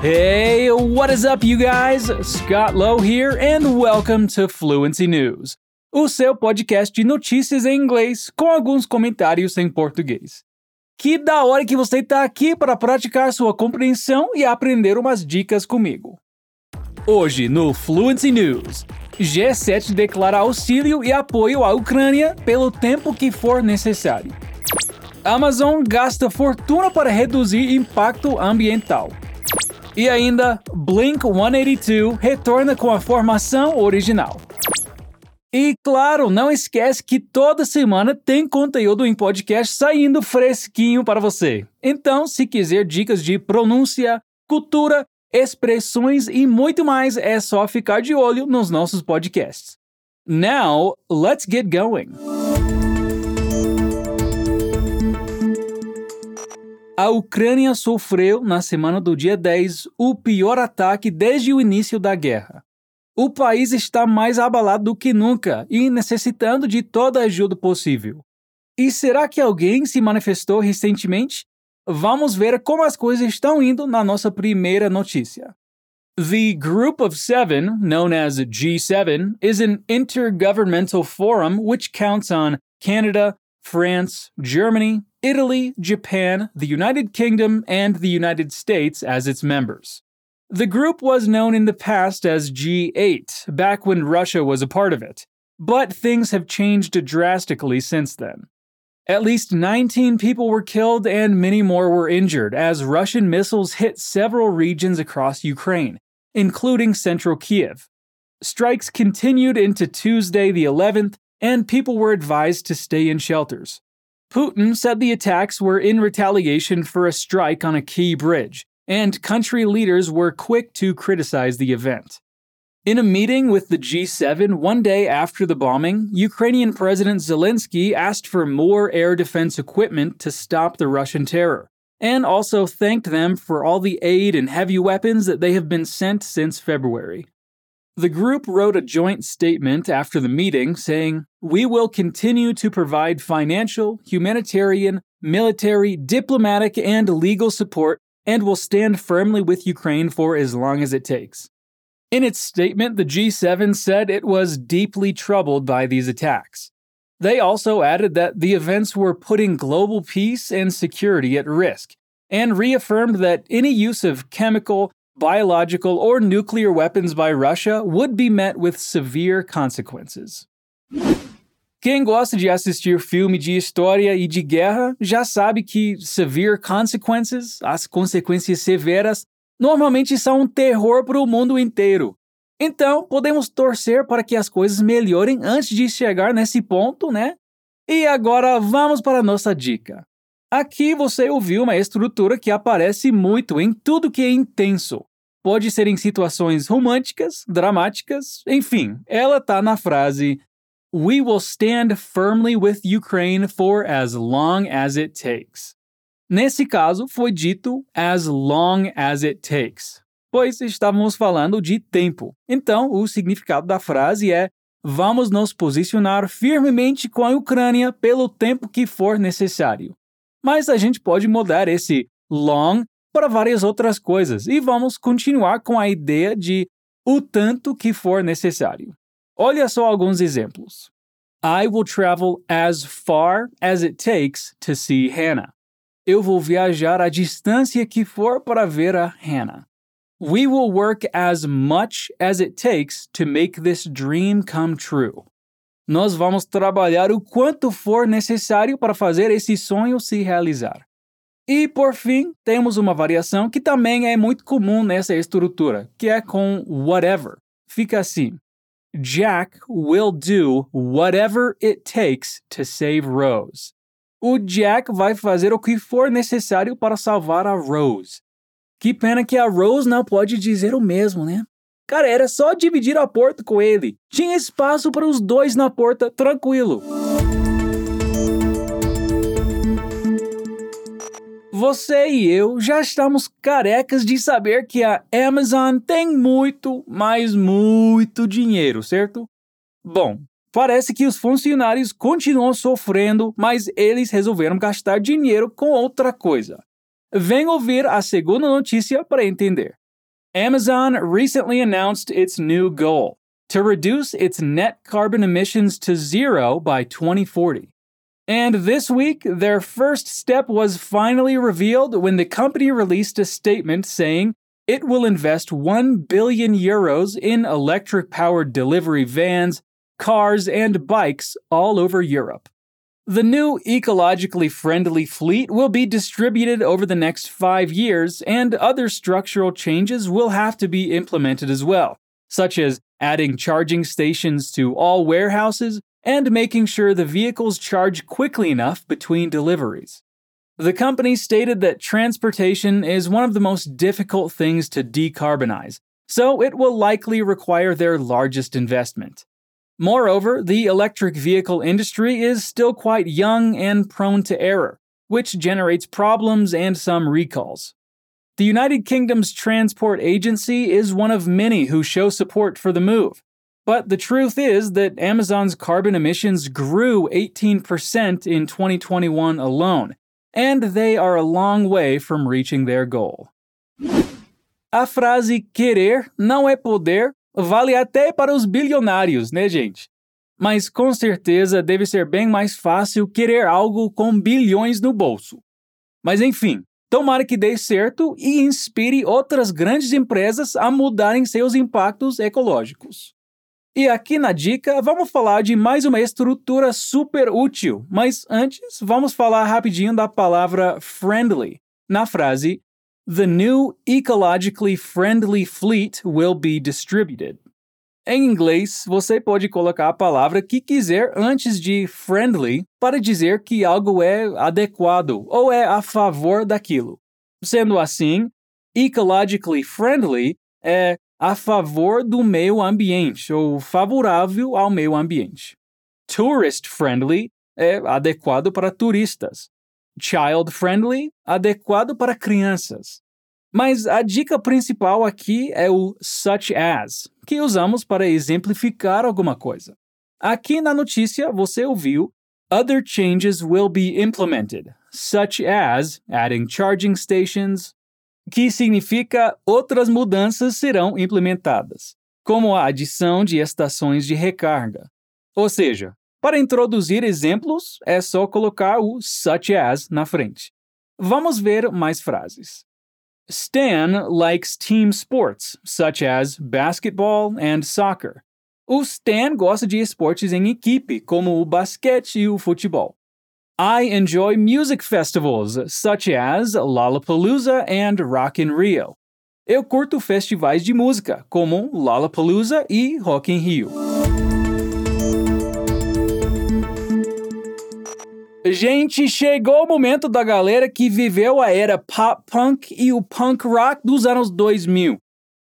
Hey, what is up, you guys? Scott Lowe here, and welcome to Fluency News, o seu podcast de notícias em inglês com alguns comentários em português. Que da hora que você está aqui para praticar sua compreensão e aprender umas dicas comigo. Hoje no Fluency News, G7 declara auxílio e apoio à Ucrânia pelo tempo que for necessário. Amazon gasta fortuna para reduzir impacto ambiental. E ainda, Blink 182 retorna com a formação original. E claro, não esquece que toda semana tem conteúdo em podcast saindo fresquinho para você. Então, se quiser dicas de pronúncia, cultura, expressões e muito mais, é só ficar de olho nos nossos podcasts. Now, let's get going. A Ucrânia sofreu, na semana do dia 10, o pior ataque desde o início da guerra. O país está mais abalado do que nunca e necessitando de toda a ajuda possível. E será que alguém se manifestou recentemente? Vamos ver como as coisas estão indo na nossa primeira notícia. The Group of Seven, known as G7, is an intergovernmental forum which counts on Canada, France, Germany, Italy, Japan, the United Kingdom, and the United States as its members. The group was known in the past as G8, back when Russia was a part of it, but things have changed drastically since then. At least 19 people were killed and many more were injured as Russian missiles hit several regions across Ukraine, including central Kiev. Strikes continued into Tuesday the 11th, and people were advised to stay in shelters. Putin said the attacks were in retaliation for a strike on a key bridge, and country leaders were quick to criticize the event. In a meeting with the G7 one day after the bombing, Ukrainian President Zelensky asked for more air defense equipment to stop the Russian terror, and also thanked them for all the aid and heavy weapons that they have been sent since February. The group wrote a joint statement after the meeting saying, We will continue to provide financial, humanitarian, military, diplomatic, and legal support and will stand firmly with Ukraine for as long as it takes. In its statement, the G7 said it was deeply troubled by these attacks. They also added that the events were putting global peace and security at risk, and reaffirmed that any use of chemical, biological, or nuclear weapons by Russia would be met with severe consequences. Quem gosta de assistir filme de história e de guerra já sabe que severe consequences, as consequências severas, normalmente são um terror para o mundo inteiro. Então, podemos torcer para que as coisas melhorem antes de chegar nesse ponto, né? E agora vamos para a nossa dica. Aqui você ouviu uma estrutura que aparece muito em tudo que é intenso. Pode ser em situações românticas, dramáticas, enfim, ela tá na frase We will stand firmly with Ukraine for as long as it takes. Nesse caso, foi dito as long as it takes, pois estávamos falando de tempo. Então, o significado da frase é: Vamos nos posicionar firmemente com a Ucrânia pelo tempo que for necessário. Mas a gente pode mudar esse long para várias outras coisas e vamos continuar com a ideia de o tanto que for necessário. Olha só alguns exemplos. I will travel as far as it takes to see Hannah. Eu vou viajar a distância que for para ver a Hannah. We will work as much as it takes to make this dream come true. Nós vamos trabalhar o quanto for necessário para fazer esse sonho se realizar. E por fim, temos uma variação que também é muito comum nessa estrutura, que é com whatever. Fica assim: Jack will do whatever it takes to save Rose. O Jack vai fazer o que for necessário para salvar a Rose. Que pena que a Rose não pode dizer o mesmo, né? Cara, era só dividir a porta com ele. Tinha espaço para os dois na porta, tranquilo. Você e eu já estamos carecas de saber que a Amazon tem muito, mas muito dinheiro, certo? Bom, parece que os funcionários continuam sofrendo, mas eles resolveram gastar dinheiro com outra coisa. Vem ouvir a segunda notícia para entender. Amazon recently announced its new goal to reduce its net carbon emissions to zero by 2040. And this week, their first step was finally revealed when the company released a statement saying it will invest 1 billion euros in electric powered delivery vans, cars, and bikes all over Europe. The new ecologically friendly fleet will be distributed over the next five years, and other structural changes will have to be implemented as well, such as adding charging stations to all warehouses and making sure the vehicles charge quickly enough between deliveries. The company stated that transportation is one of the most difficult things to decarbonize, so it will likely require their largest investment. Moreover, the electric vehicle industry is still quite young and prone to error, which generates problems and some recalls. The United Kingdom's Transport Agency is one of many who show support for the move, but the truth is that Amazon's carbon emissions grew 18% in 2021 alone, and they are a long way from reaching their goal. A frase querer não é poder vale até para os bilionários, né, gente? Mas com certeza deve ser bem mais fácil querer algo com bilhões no bolso. Mas enfim, tomara que dê certo e inspire outras grandes empresas a mudarem seus impactos ecológicos. E aqui na dica, vamos falar de mais uma estrutura super útil, mas antes vamos falar rapidinho da palavra friendly, na frase The new ecologically friendly fleet will be distributed. Em inglês, você pode colocar a palavra que quiser antes de friendly para dizer que algo é adequado ou é a favor daquilo. Sendo assim, ecologically friendly é a favor do meio ambiente ou favorável ao meio ambiente. Tourist friendly é adequado para turistas. Child friendly, adequado para crianças. Mas a dica principal aqui é o such as, que usamos para exemplificar alguma coisa. Aqui na notícia você ouviu Other changes will be implemented, such as adding charging stations, que significa outras mudanças serão implementadas, como a adição de estações de recarga. Ou seja, para introduzir exemplos, é só colocar o such as na frente. Vamos ver mais frases. Stan likes team sports, such as basketball and soccer. O Stan gosta de esportes em equipe, como o basquete e o futebol. I enjoy music festivals such as Lollapalooza and Rock in Rio. Eu curto festivais de música, como Lollapalooza e Rock in Rio. Gente, chegou o momento da galera que viveu a era pop punk e o punk rock dos anos 2000.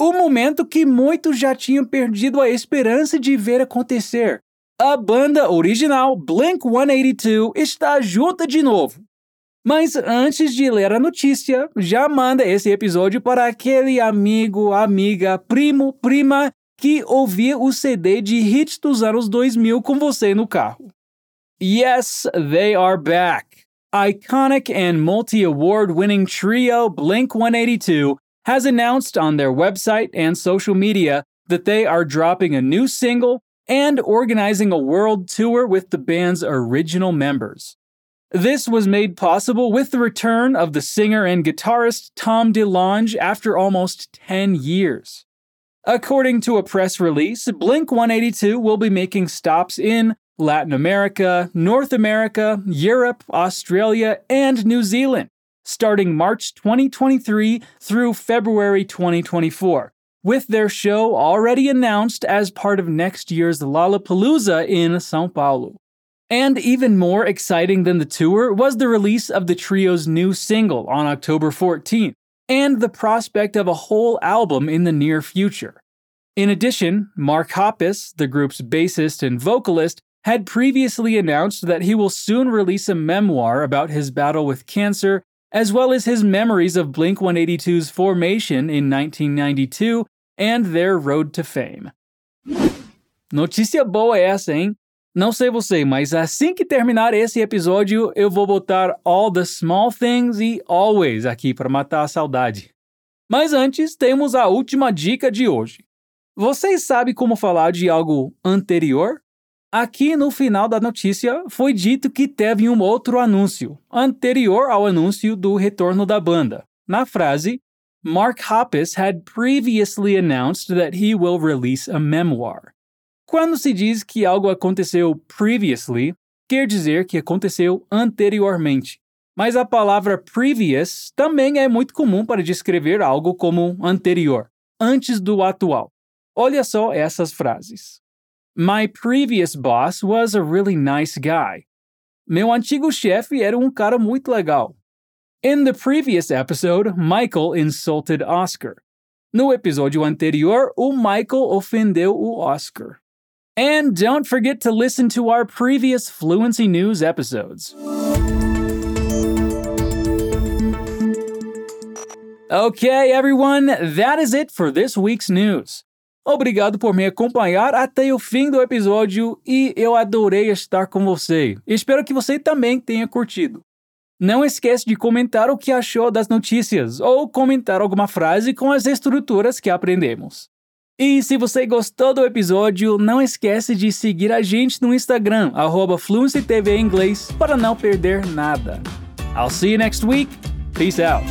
O momento que muitos já tinham perdido a esperança de ver acontecer. A banda original Blink 182 está junta de novo. Mas antes de ler a notícia, já manda esse episódio para aquele amigo, amiga, primo, prima que ouvia o CD de hits dos anos 2000 com você no carro. Yes, they are back. Iconic and multi award winning trio Blink 182 has announced on their website and social media that they are dropping a new single and organizing a world tour with the band's original members. This was made possible with the return of the singer and guitarist Tom DeLonge after almost 10 years. According to a press release, Blink 182 will be making stops in Latin America, North America, Europe, Australia, and New Zealand, starting March 2023 through February 2024, with their show already announced as part of next year's Lollapalooza in Sao Paulo. And even more exciting than the tour was the release of the trio's new single on October 14th, and the prospect of a whole album in the near future. In addition, Mark Hoppus, the group's bassist and vocalist, had previously announced that he will soon release a memoir about his battle with cancer, as well as his memories of Blink 182's formation in 1992 and their road to fame. Notícia boa essa, hein? Não sei você, mas assim que terminar esse episódio, eu vou botar All the Small Things e Always aqui para matar a saudade. Mas antes, temos a última dica de hoje. Vocês sabem como falar de algo anterior? Aqui no final da notícia foi dito que teve um outro anúncio, anterior ao anúncio do retorno da banda. Na frase, Mark Hoppus had previously announced that he will release a memoir. Quando se diz que algo aconteceu previously, quer dizer que aconteceu anteriormente. Mas a palavra previous também é muito comum para descrever algo como anterior, antes do atual. Olha só essas frases. My previous boss was a really nice guy. Meu antigo chefe era um cara muito legal. In the previous episode, Michael insulted Oscar. No episódio anterior, o Michael ofendeu o Oscar. And don't forget to listen to our previous Fluency News episodes. Okay, everyone, that is it for this week's news. Obrigado por me acompanhar até o fim do episódio e eu adorei estar com você. Espero que você também tenha curtido. Não esqueça de comentar o que achou das notícias ou comentar alguma frase com as estruturas que aprendemos. E se você gostou do episódio, não esquece de seguir a gente no Instagram, Inglês, para não perder nada. I'll see you next week. Peace out.